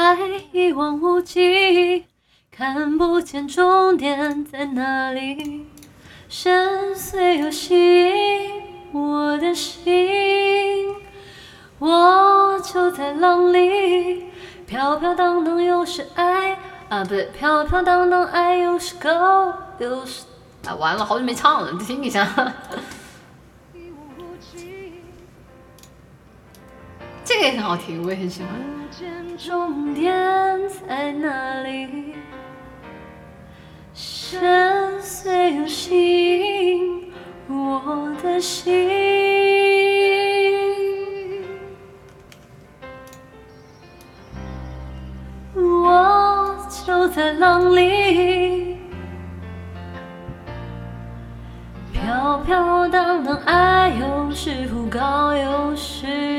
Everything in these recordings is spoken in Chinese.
爱一望无际，看不见终点在哪里。深邃又吸引我的心，我就在浪里飘飘荡荡，又是爱啊，不对，飘飘荡荡，爱又是高，又是啊，完了，好久没唱了，听一下。很好听，我也很喜欢。终点在哪里？深邃又吸引我的心。我就在浪里，飘飘荡荡，爱有时忽高有时。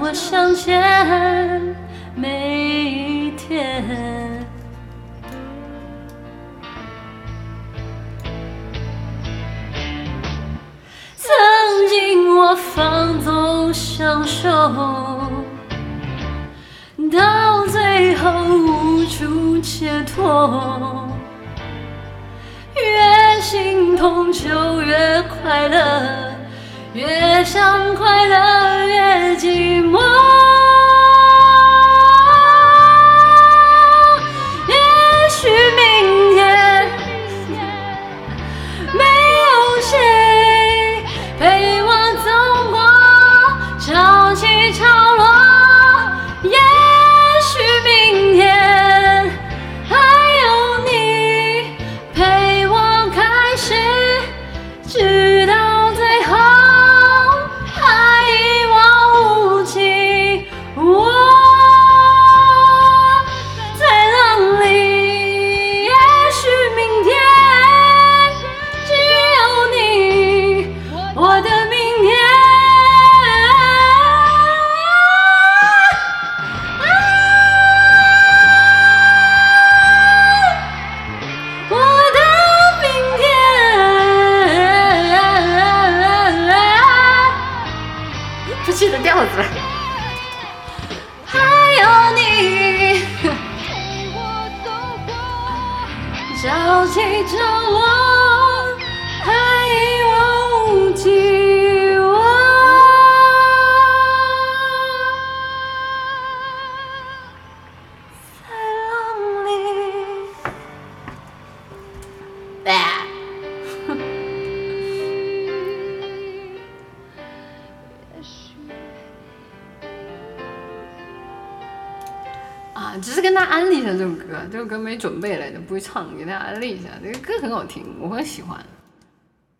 我相见，每一天。曾经我放纵享受，到最后无处解脱。越心痛就越快乐。越想快乐，寂寞。不记得调子了。还有你，潮起潮落，啊，只是跟大家安利一下这首歌，这首歌没准备来着，不会唱，给大家安利一下。这个歌很好听，我很喜欢。